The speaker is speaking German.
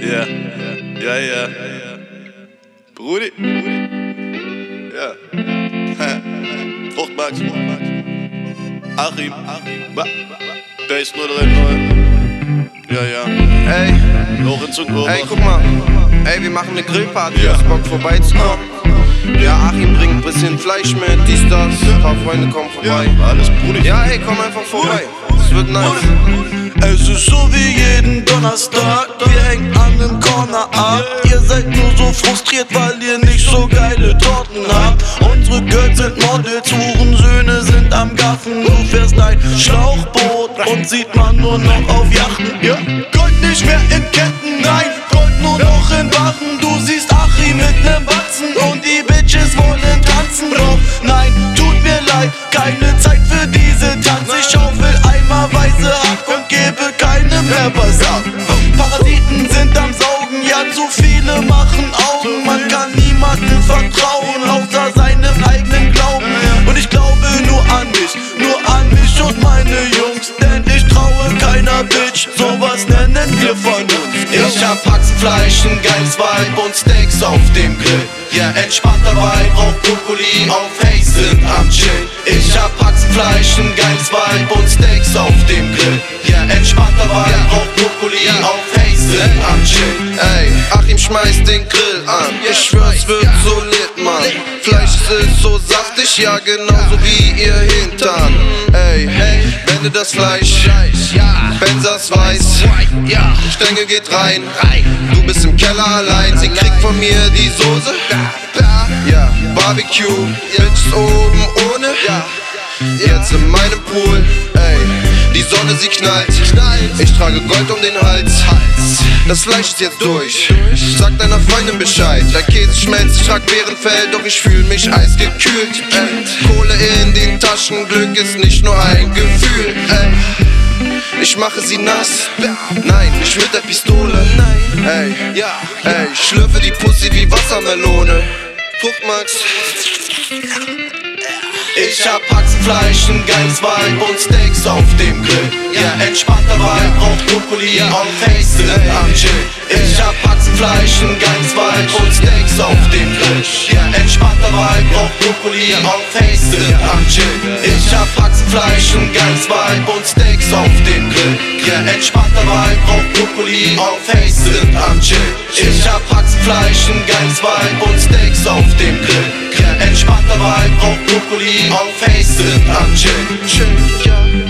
Ja, ja, ja. Brudi. Ja. Fruchtmax. Achim. Ba. Der ist nur drin, neu. Ja, ja. Ey, Lorenz und Urban. ey, guck mal. Ey, wir machen eine Grillparty. Ja. Hast Bock vorbeizukommen? Ja, Achim bringt ein bisschen Fleisch mit, dies, das. Ein paar Freunde kommen Ja, vorbei. alles Brudi. Ja, ey, komm einfach vorbei. Es wird nice. Es ist so wie jeden Donnerstag, wir hängen an dem Corner ab. Ihr seid nur so frustriert, weil ihr nicht so geile Torten habt. Unsere Girls sind Models, Hurensöhne sind am Gaffen. Du fährst ein Schlauchboot und sieht man nur noch auf Yachten. Ja. Gold nicht mehr in Ketten, nein, was ab. Parasiten sind am Saugen, ja zu viele machen Augen. Man kann niemandem vertrauen, außer seinem eigenen Glauben. Und ich glaube nur an mich, nur an mich und meine Jungs. Denn ich traue keiner Bitch, sowas nennen wir von uns. Ich hab Haxenfleisch, ein geiles Vibe und Steaks auf dem Grill. Ja, entspannter Vibe, rauch Brokkoli auf sind am Chill. Auf Hey, sind am Chill. Ey, Achim schmeißt den Grill an. Ich schwör, es wird so lit, Mann. Fleisch ist so saftig, ja, genauso wie ihr Hintern. Ey, wende das Fleisch. Bensas weiß. Stängel geht rein. Du bist im Keller allein. Sie kriegt von mir die Soße. Ja, Barbecue. Bitches oben ohne. Jetzt in meinem Pool. Die Sonne, sie knallt. Ich trage Gold um den Hals. Das Fleisch ist jetzt durch. Sag deiner Freundin Bescheid. Dein Käse schmelzt, ich trag Bärenfell, doch ich fühl mich eisgekühlt. Kohle in den Taschen, Glück ist nicht nur ein Gefühl. Ich mache sie nass. Nein, nicht mit der Pistole. Ey, ey, ich schlürfe die Pussy wie Wassermelone. Fruchtmax. Ich hab Haxenfleisch, ein geiles Vibe und Ja, entspannter Vibe, rauch Brokkoli auf Face sind am Chill. Ich hab Haxenfleisch, ein geiles Vibe und Steaks auf dem Grill. Ja, entspannter Vibe, rauch Brokkoli auf Face sind am Chill. Ich hab Haxenfleisch, ein geiles Vibe und Steaks auf dem Grill. Ja, entspannter Vibe, rauch Brokkoli auf Face sind am Chill. Ich hab Haxenfleisch, ein geiles Vibe und Steaks auf dem Grill. Ja, entspannter Vibe, rauch Brokkoli auf Face sind am Chill. Chill, ja.